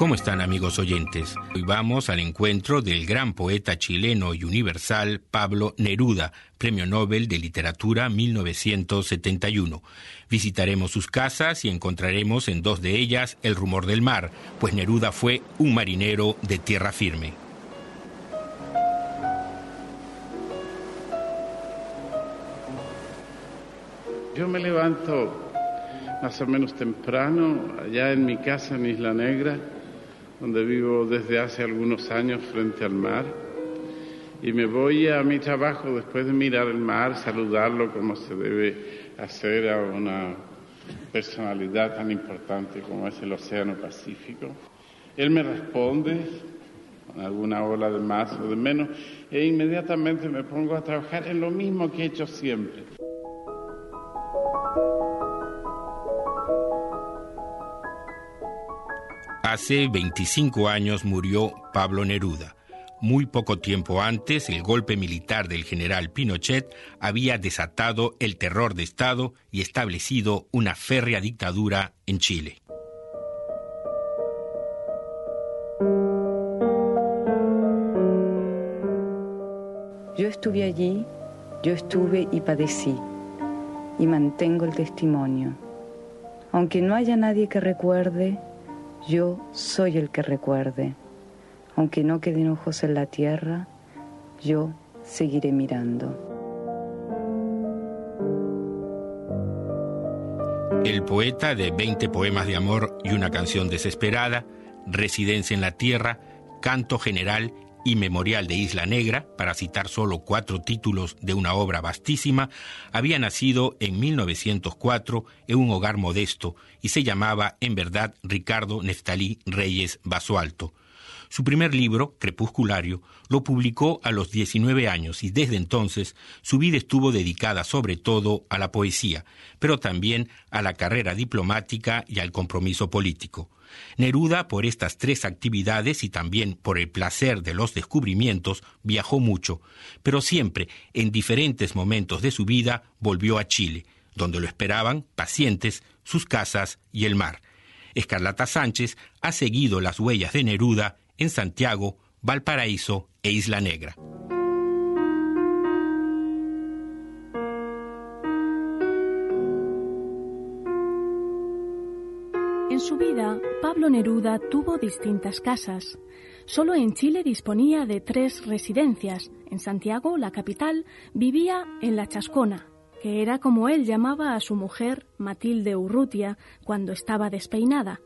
¿Cómo están amigos oyentes? Hoy vamos al encuentro del gran poeta chileno y universal Pablo Neruda, Premio Nobel de Literatura 1971. Visitaremos sus casas y encontraremos en dos de ellas el rumor del mar, pues Neruda fue un marinero de tierra firme. Yo me levanto más o menos temprano allá en mi casa en Isla Negra donde vivo desde hace algunos años frente al mar. Y me voy a mi trabajo después de mirar el mar, saludarlo como se debe hacer a una personalidad tan importante como es el Océano Pacífico. Él me responde con alguna ola de más o de menos e inmediatamente me pongo a trabajar en lo mismo que he hecho siempre. Hace 25 años murió Pablo Neruda. Muy poco tiempo antes, el golpe militar del general Pinochet había desatado el terror de Estado y establecido una férrea dictadura en Chile. Yo estuve allí, yo estuve y padecí, y mantengo el testimonio. Aunque no haya nadie que recuerde, yo soy el que recuerde. Aunque no queden ojos en la tierra, yo seguiré mirando. El poeta de 20 poemas de amor y una canción desesperada, Residencia en la Tierra, Canto General y Memorial de Isla Negra, para citar solo cuatro títulos de una obra vastísima, había nacido en 1904 en un hogar modesto y se llamaba en verdad Ricardo Neftalí Reyes Basualto. Su primer libro, Crepusculario, lo publicó a los 19 años y desde entonces su vida estuvo dedicada sobre todo a la poesía, pero también a la carrera diplomática y al compromiso político. Neruda, por estas tres actividades y también por el placer de los descubrimientos, viajó mucho, pero siempre, en diferentes momentos de su vida, volvió a Chile, donde lo esperaban, pacientes, sus casas y el mar. Escarlata Sánchez ha seguido las huellas de Neruda en Santiago, Valparaíso e Isla Negra. En su vida, Pablo Neruda tuvo distintas casas. Solo en Chile disponía de tres residencias. En Santiago, la capital, vivía en La Chascona, que era como él llamaba a su mujer, Matilde Urrutia, cuando estaba despeinada.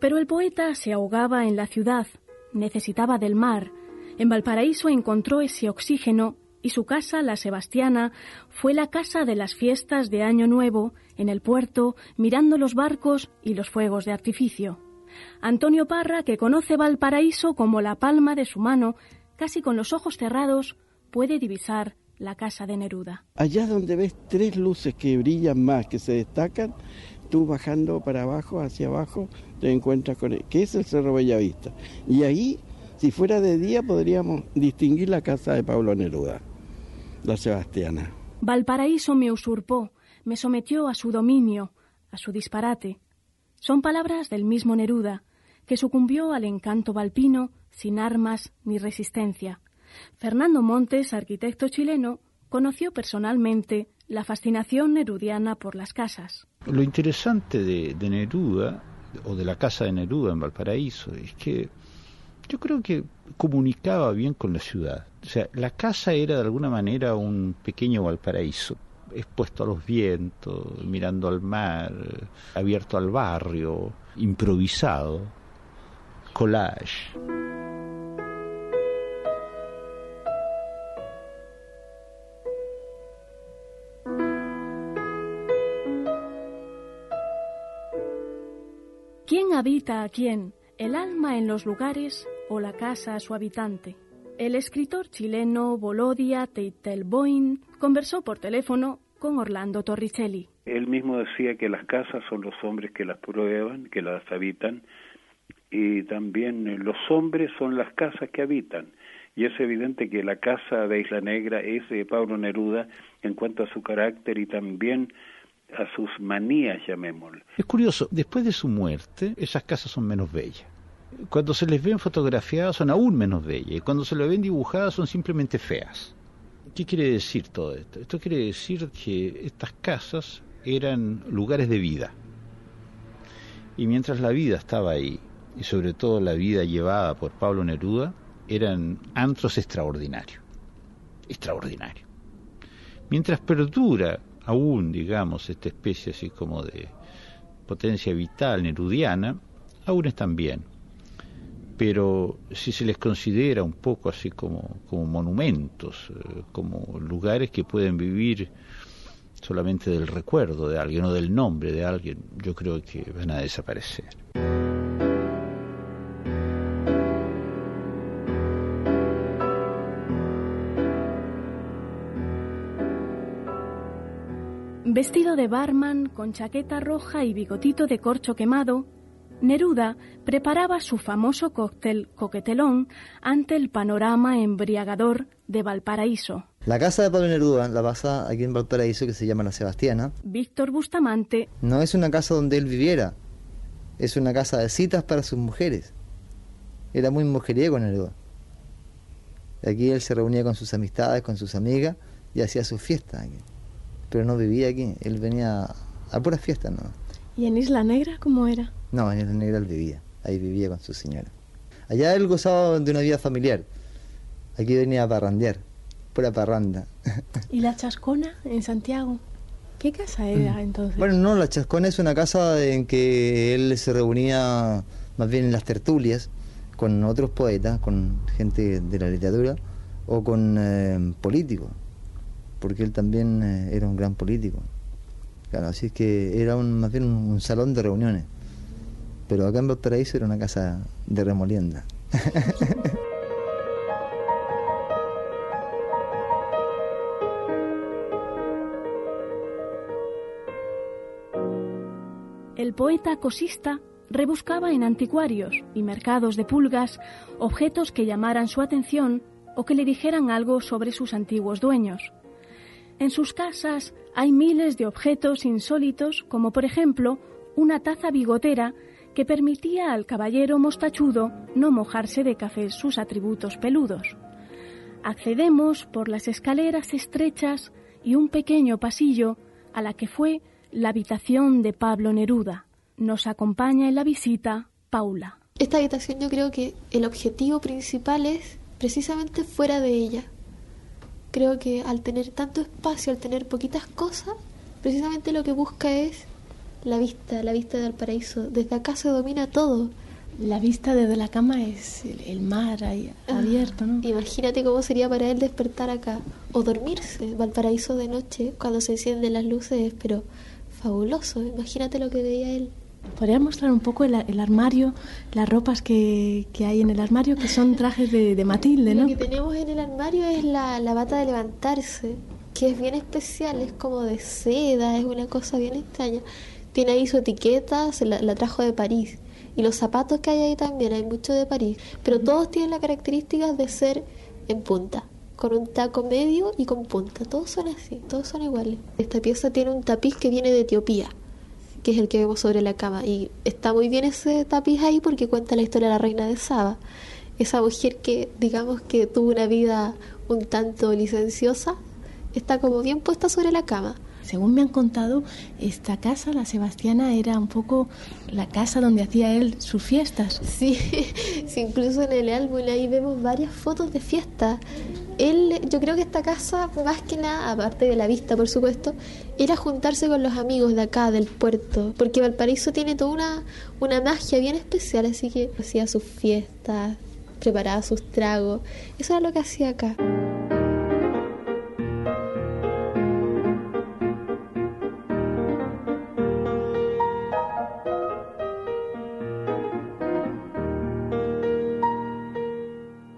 Pero el poeta se ahogaba en la ciudad, necesitaba del mar. En Valparaíso encontró ese oxígeno y su casa, la Sebastiana, fue la casa de las fiestas de Año Nuevo, en el puerto, mirando los barcos y los fuegos de artificio. Antonio Parra, que conoce Valparaíso como la palma de su mano, casi con los ojos cerrados, puede divisar la casa de Neruda. Allá donde ves tres luces que brillan más, que se destacan, tú bajando para abajo, hacia abajo, te encuentras con él, que es el Cerro Bellavista. Y ahí, si fuera de día, podríamos distinguir la casa de Pablo Neruda, la Sebastiana. Valparaíso me usurpó, me sometió a su dominio, a su disparate. Son palabras del mismo Neruda, que sucumbió al encanto valpino sin armas ni resistencia. Fernando Montes, arquitecto chileno, conoció personalmente la fascinación nerudiana por las casas. Lo interesante de, Neruda o de la casa de Neruda en Valparaíso, es que yo creo que comunicaba bien con la ciudad. O sea, la casa era de alguna manera un pequeño Valparaíso, expuesto a los vientos, mirando al mar, abierto al barrio, improvisado, collage. Habita a quién? ¿El alma en los lugares o la casa a su habitante? El escritor chileno Volodia Teitelboim conversó por teléfono con Orlando Torricelli. Él mismo decía que las casas son los hombres que las prueban, que las habitan, y también los hombres son las casas que habitan. Y es evidente que la casa de Isla Negra es de Pablo Neruda en cuanto a su carácter y también a sus manías, llamémoslo. Es curioso, después de su muerte, esas casas son menos bellas. Cuando se les ven fotografiadas son aún menos bellas, y cuando se les ven dibujadas son simplemente feas. ¿Qué quiere decir todo esto? Esto quiere decir que estas casas eran lugares de vida. Y mientras la vida estaba ahí, y sobre todo la vida llevada por Pablo Neruda, eran antros extraordinarios. Extraordinarios. Mientras perdura aún, digamos, esta especie así como de potencia vital nerudiana, aún están bien. Pero si se les considera un poco así como, como monumentos, eh, como lugares que pueden vivir solamente del recuerdo de alguien o del nombre de alguien, yo creo que van a desaparecer. Vestido de barman, con chaqueta roja y bigotito de corcho quemado, Neruda preparaba su famoso cóctel coquetelón ante el panorama embriagador de Valparaíso. La casa de Pablo Neruda, la pasa aquí en Valparaíso, que se llama La Sebastiana. Víctor Bustamante. No es una casa donde él viviera, es una casa de citas para sus mujeres. Era muy mujeriego Neruda. Aquí él se reunía con sus amistades, con sus amigas y hacía sus fiestas aquí pero no vivía aquí, él venía a puras fiestas, ¿no? ¿Y en Isla Negra cómo era? No, en Isla Negra él vivía, ahí vivía con su señora. Allá él gozaba de una vida familiar, aquí venía a parrandear, pura parranda. ¿Y la Chascona en Santiago? ¿Qué casa era mm. entonces? Bueno, no, la Chascona es una casa en que él se reunía más bien en las tertulias con otros poetas, con gente de la literatura o con eh, políticos porque él también eh, era un gran político. Claro, así es que era un, más bien un, salón de reuniones. Pero acá en Valparaíso era una casa de remolienda. El poeta cosista rebuscaba en anticuarios y mercados de pulgas objetos que llamaran su atención o que le dijeran algo sobre sus antiguos dueños. En sus casas hay miles de objetos insólitos, como por ejemplo una taza bigotera que permitía al caballero mostachudo no mojarse de café sus atributos peludos. Accedemos por las escaleras estrechas y un pequeño pasillo a la que fue la habitación de Pablo Neruda. Nos acompaña en la visita Paula. Esta habitación yo creo que el objetivo principal es precisamente fuera de ella, creo que al tener tanto espacio, al tener poquitas cosas, precisamente lo que busca es la vista, la vista del paraíso. Desde acá se domina todo. La vista desde la cama es el, mar ahí ah, abierto, ¿no? Imagínate cómo sería para él despertar acá o dormirse. Valparaíso de noche, cuando se encienden las luces, pero fabuloso. Imagínate lo que veía él. ¿Podrías mostrar un poco el, armario, las ropas que, hay en el armario, que son trajes de, Matilde, ¿no? Lo que tenemos en el armario es la, bata de levantarse, que es bien especial, es como de seda, es una cosa bien extraña. Tiene ahí su etiqueta, se la, trajo de París. Y los zapatos que hay ahí también, hay mucho de París. Pero todos tienen la característica de ser en punta, con un taco medio y con punta. Todos son así, todos son iguales. Esta pieza tiene un tapiz que viene de Etiopía que es el que vemos sobre la cama. Y está muy bien ese tapiz ahí porque cuenta la historia de la reina de Saba. Esa mujer que, digamos que tuvo una vida un tanto licenciosa, está como bien puesta sobre la cama. Según me han contado, esta casa, la Sebastiana, era un poco la casa donde hacía él sus fiestas. Sí, sí incluso en el álbum ahí vemos varias fotos de fiestas. Él, yo creo que esta casa, más que nada, aparte de la vista, por supuesto, era juntarse con los amigos de acá, del puerto, porque Valparaíso tiene toda una, una magia bien especial, así que hacía sus fiestas, preparaba sus tragos, eso era lo que hacía acá.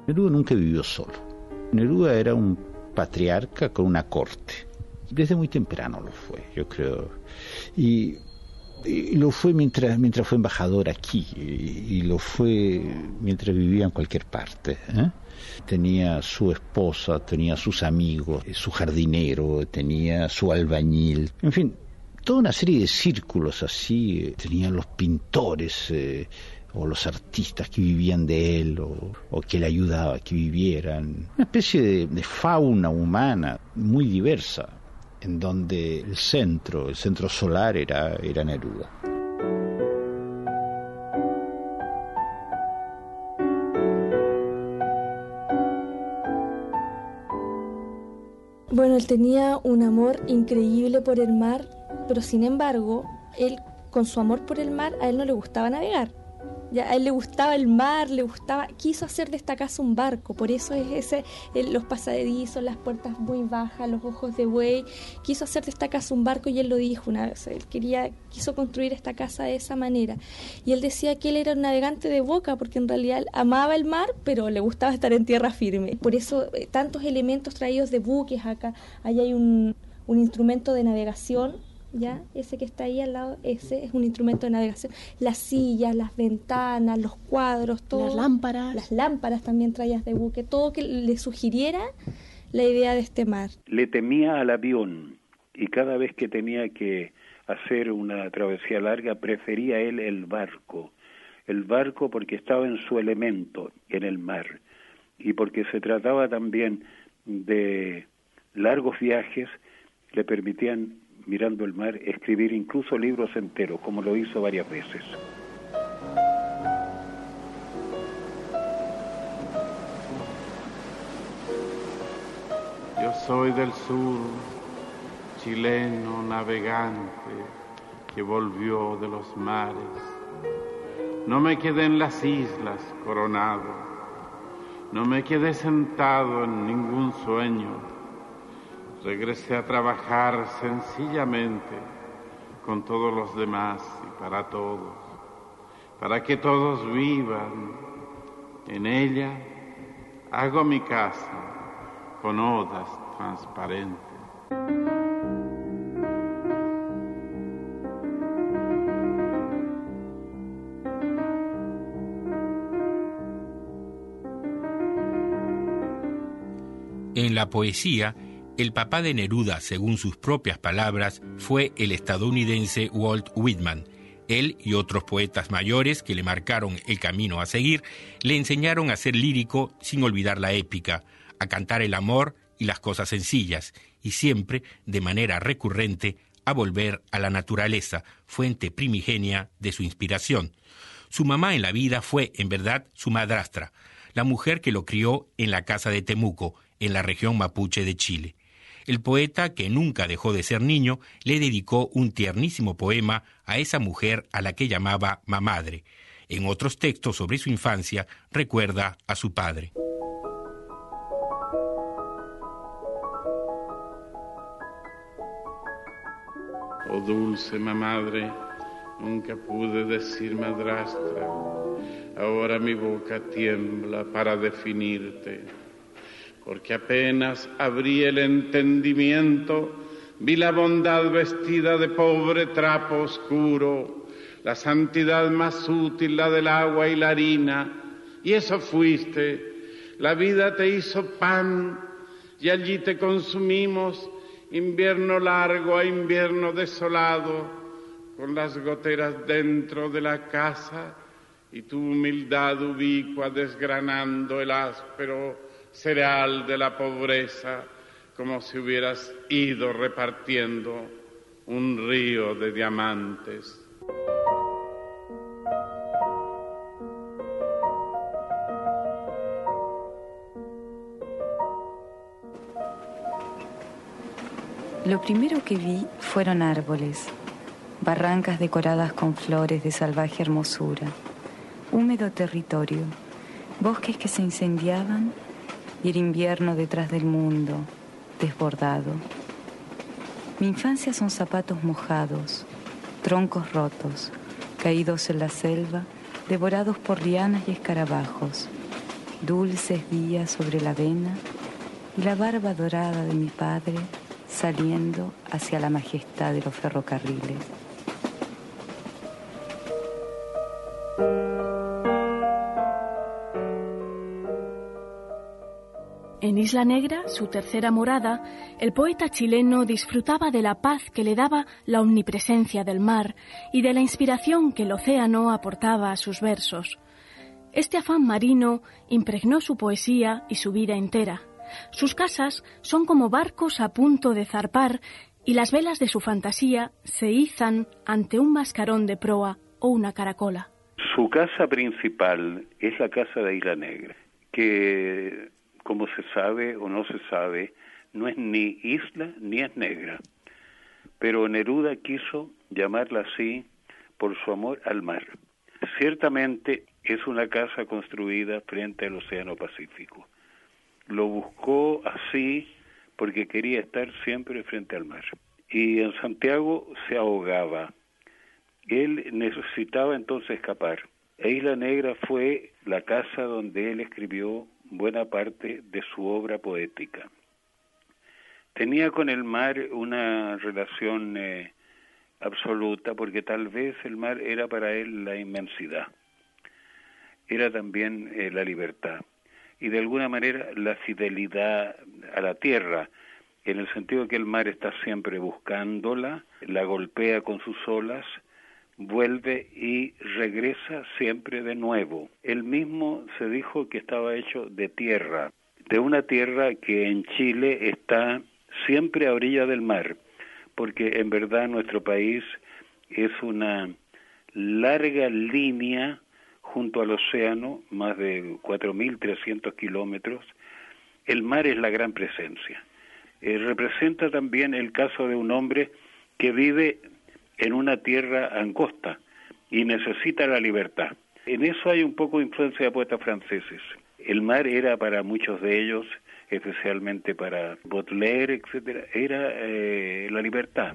Neruda nunca vivió solo. Neruda era un patriarca con una corte. Desde muy temprano lo fue, yo creo. Y, lo fue mientras, mientras fue embajador aquí, y, lo fue mientras vivía en cualquier parte. ¿eh? Tenía su esposa, tenía sus amigos, su jardinero, tenía su albañil, en fin, toda una serie de círculos así. Tenían los pintores. Eh, o los artistas que vivían de él o, que le ayudaba a que vivieran. Una especie de, fauna humana muy diversa, en donde el centro, el centro solar era, era Neruda. Bueno, él tenía un amor increíble por el mar, pero sin embargo, él con su amor por el mar a él no le gustaba navegar. Ya, a él le gustaba el mar, le gustaba, quiso hacer de esta casa un barco, por eso es ese, los pasadizos, las puertas muy bajas, los ojos de buey, quiso hacer de esta casa un barco y él lo dijo una vez, él quería, quiso construir esta casa de esa manera. Y él decía que él era un navegante de boca, porque en realidad amaba el mar, pero le gustaba estar en tierra firme. Por eso eh, tantos elementos traídos de buques acá, ahí hay un, un instrumento de navegación ¿ya? Ese que está ahí al lado, ese es un instrumento de navegación. Las sillas, las ventanas, los cuadros, todo. Las lámparas. Las lámparas también traías de buque, todo que le sugiriera la idea de este mar. Le temía al avión y cada vez que tenía que hacer una travesía larga prefería él el barco. El barco porque estaba en su elemento, en el mar, y porque se trataba también de largos viajes, le permitían mirando el mar, escribir incluso libros enteros, como lo hizo varias veces. Yo soy del sur, chileno navegante que volvió de los mares. No me quedé en las islas coronado, no me quedé sentado en ningún sueño regresé a trabajar sencillamente con todos los demás y para todos, para que todos vivan. En ella hago mi casa con odas transparentes. En la poesía, el papá de Neruda, según sus propias palabras, fue el estadounidense Walt Whitman. Él y otros poetas mayores que le marcaron el camino a seguir le enseñaron a ser lírico sin olvidar la épica, a cantar el amor y las cosas sencillas, y siempre, de manera recurrente, a volver a la naturaleza, fuente primigenia de su inspiración. Su mamá en la vida fue, en verdad, su madrastra, la mujer que lo crió en la casa de Temuco, en la región mapuche de Chile el poeta, que nunca dejó de ser niño, le dedicó un tiernísimo poema a esa mujer a la que llamaba mamadre. En otros textos sobre su infancia recuerda a su padre. Oh dulce mamadre, nunca pude decir madrastra, ahora mi boca tiembla para definirte porque apenas abrí el entendimiento, vi la bondad vestida de pobre trapo oscuro, la santidad más útil, la del agua y la harina, y eso fuiste, la vida te hizo pan, y allí te consumimos, invierno largo a invierno desolado, con las goteras dentro de la casa, y tu humildad ubicua desgranando el áspero cereal de la pobreza, como si hubieras ido repartiendo un río de diamantes. Lo primero que vi fueron árboles, barrancas decoradas con flores de salvaje hermosura, húmedo territorio, bosques que se incendiaban y el invierno detrás del mundo, desbordado. Mi infancia son zapatos mojados, troncos rotos, caídos en la selva, devorados por lianas y escarabajos, dulces días sobre la avena y la barba dorada de mi padre saliendo hacia la majestad de los ferrocarriles. Isla Negra, su tercera morada, el poeta chileno disfrutaba de la paz que le daba la omnipresencia del mar y de la inspiración que el océano aportaba a sus versos. Este afán marino impregnó su poesía y su vida entera. Sus casas son como barcos a punto de zarpar y las velas de su fantasía se izan ante un mascarón de proa o una caracola. Su casa principal es la casa de Isla Negra, que como se sabe o no se sabe, no es ni isla ni es negra. Pero Neruda quiso llamarla así por su amor al mar. Ciertamente es una casa construida frente al Océano Pacífico. Lo buscó así porque quería estar siempre frente al mar. Y en Santiago se ahogaba. Él necesitaba entonces escapar. E Isla Negra fue la casa donde él escribió buena parte de su obra poética. Tenía con el mar una relación eh, absoluta porque tal vez el mar era para él la inmensidad, era también eh, la libertad y de alguna manera la fidelidad a la tierra, en el sentido que el mar está siempre buscándola, la golpea con sus olas, vuelve y regresa siempre de nuevo. Él mismo se dijo que estaba hecho de tierra, de una tierra que en Chile está siempre a orilla del mar, porque en verdad nuestro país es una larga línea junto al océano, más de 4.300 kilómetros. El mar es la gran presencia. Eh, representa también el caso de un hombre que vive en una tierra angosta y necesita la libertad. En eso hay un poco de influencia de poetas franceses. El mar era para muchos de ellos, especialmente para Baudelaire, etcétera, era eh, la libertad.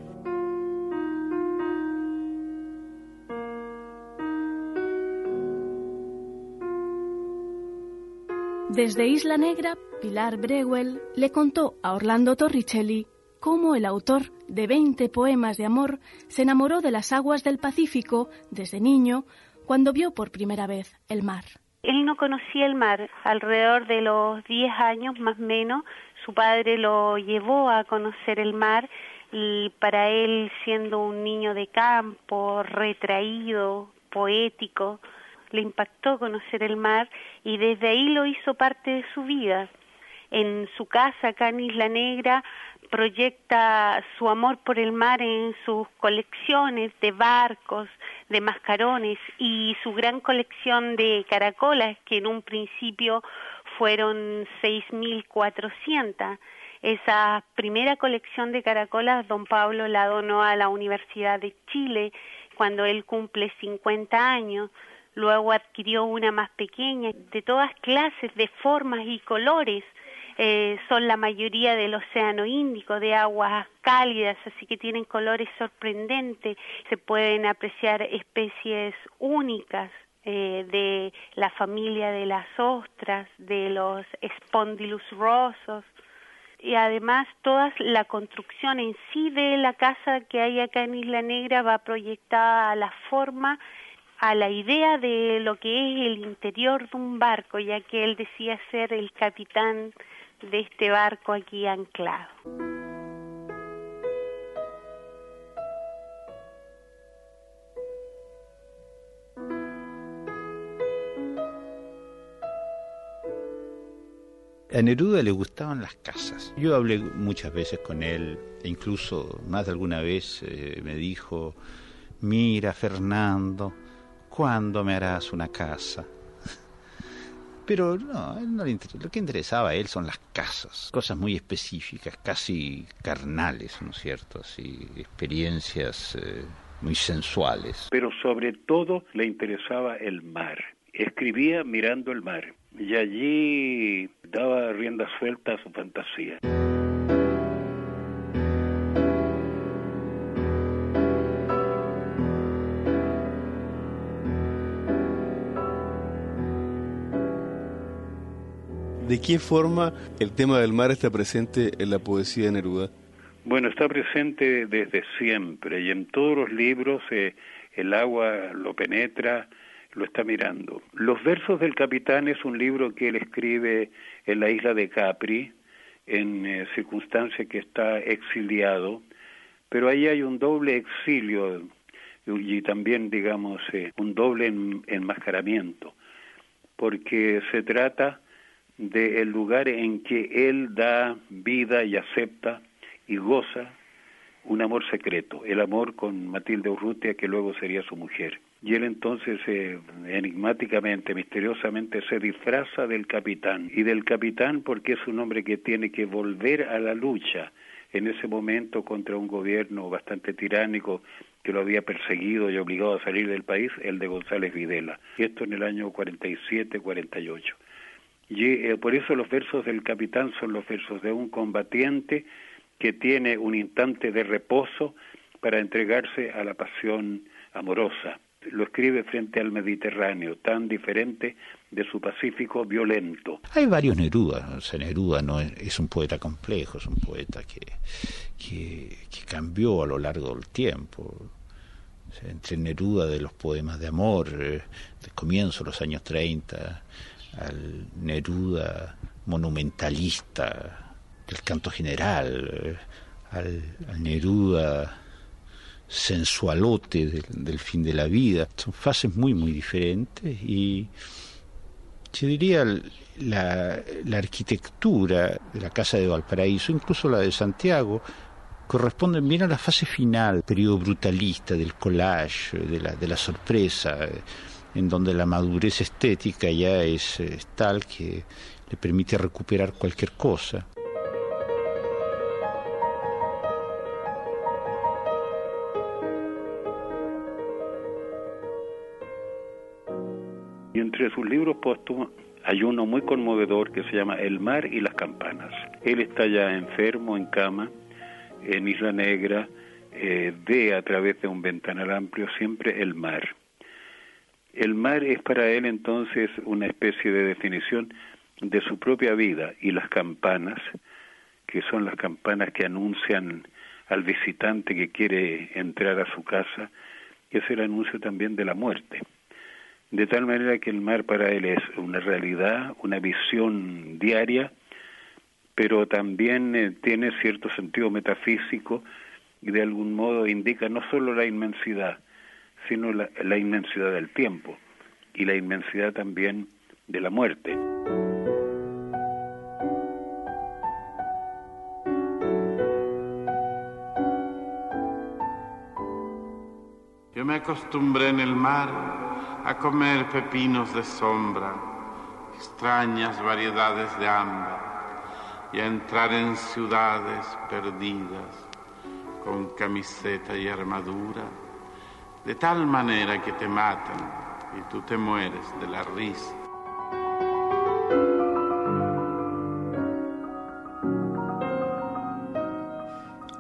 Desde Isla Negra, Pilar Breuel le contó a Orlando Torricelli cómo el autor de 20 poemas de amor se enamoró de las aguas del Pacífico desde niño cuando vio por primera vez el mar. Él no conocía el mar. Alrededor de los 10 años más o menos, su padre lo llevó a conocer el mar y para él, siendo un niño de campo, retraído, poético, le impactó conocer el mar y desde ahí lo hizo parte de su vida. En su casa acá en Isla Negra proyecta su amor por el mar en sus colecciones de barcos, de mascarones y su gran colección de caracolas que en un principio fueron 6.400. Esa primera colección de caracolas don Pablo la donó a la Universidad de Chile cuando él cumple 50 años. Luego adquirió una más pequeña, de todas clases, de formas y colores eh, son la mayoría del Océano Índico, de aguas cálidas, así que tienen colores sorprendentes. Se pueden apreciar especies únicas eh, de la familia de las ostras, de los Spondylus rosos, y además toda la construcción en sí de la casa que hay acá en Isla Negra va proyectada a la forma, a la idea de lo que es el interior de un barco, ya que él decía ser el capitán de este barco aquí anclado. A Neruda le gustaban las casas. Yo hablé muchas veces con él, e incluso más de alguna vez eh, me dijo, mira Fernando, ¿cuándo me harás una casa? Pero no, no lo que interesaba a él son las casas, cosas muy específicas, casi carnales, ¿no es cierto? Así, experiencias eh, muy sensuales. Pero sobre todo le interesaba el mar. Escribía mirando el mar y allí daba rienda suelta a su fantasía. ¿De qué forma el tema del mar está presente en la poesía de Neruda? Bueno, está presente desde siempre y en todos los libros eh, el agua lo penetra, lo está mirando. Los versos del capitán es un libro que él escribe en la isla de Capri, en eh, circunstancia que está exiliado, pero ahí hay un doble exilio y también, digamos, eh, un doble enmascaramiento, porque se trata del lugar en que él da vida y acepta y goza un amor secreto, el amor con Matilde Urrutia, que luego sería su mujer. Y él entonces eh, enigmáticamente, misteriosamente, se disfraza del capitán. Y del capitán porque es un hombre que tiene que volver a la lucha en ese momento contra un gobierno bastante tiránico que lo había perseguido y obligado a salir del país, el de González Videla. Y esto en el año 47-48. Y eh, por eso los versos del capitán son los versos de un combatiente que tiene un instante de reposo para entregarse a la pasión amorosa. Lo escribe frente al Mediterráneo, tan diferente de su Pacífico violento. Hay varios Neruda. O Neruda no es, un poeta complejo, es un poeta que, que, cambió a lo largo del tiempo. entre Neruda de los poemas de amor, eh, de comienzo de los años 30, al Neruda monumentalista del canto general, eh, al, Neruda sensualote del, fin de la vida. Son fases muy, muy diferentes y yo diría la, la arquitectura de la Casa de Valparaíso, incluso la de Santiago, corresponden bien a la fase final, periodo brutalista del collage, de la, de la sorpresa en donde la madurez estética ya es, tal que le permite recuperar cualquier cosa. Y entre sus libros póstumos hay uno muy conmovedor que se llama El mar y las campanas. Él está ya enfermo en cama en Isla Negra, eh, ve a través de un ventanal amplio siempre el mar el mar es para él entonces una especie de definición de su propia vida y las campanas, que son las campanas que anuncian al visitante que quiere entrar a su casa, es el anuncio también de la muerte. De tal manera que el mar para él es una realidad, una visión diaria, pero también eh, tiene cierto sentido metafísico y de algún modo indica no solo la inmensidad, sino la, inmensidad del tiempo y la inmensidad también de la muerte. Yo me acostumbré en el mar a comer pepinos de sombra, extrañas variedades de ámbar, y a entrar en ciudades perdidas con camiseta y armadura de tal manera que te matan y tú te mueres de la risa.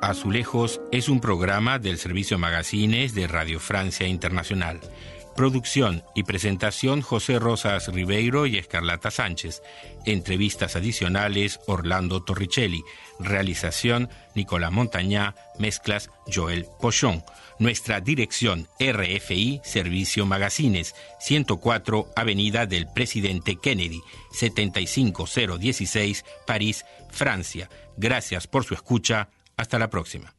Azulejos es un programa del servicio Magazines de Radio Francia Internacional. Producción y presentación José Rosas Ribeiro y Escarlata Sánchez. Entrevistas adicionales Orlando Torricelli. Realización Nicolás Montañá. Mezclas Joel Pochón. Nuestra dirección RFI Servicio Magazines, 104 Avenida del Presidente Kennedy, 75016, París, Francia. Gracias por su escucha. Hasta la próxima.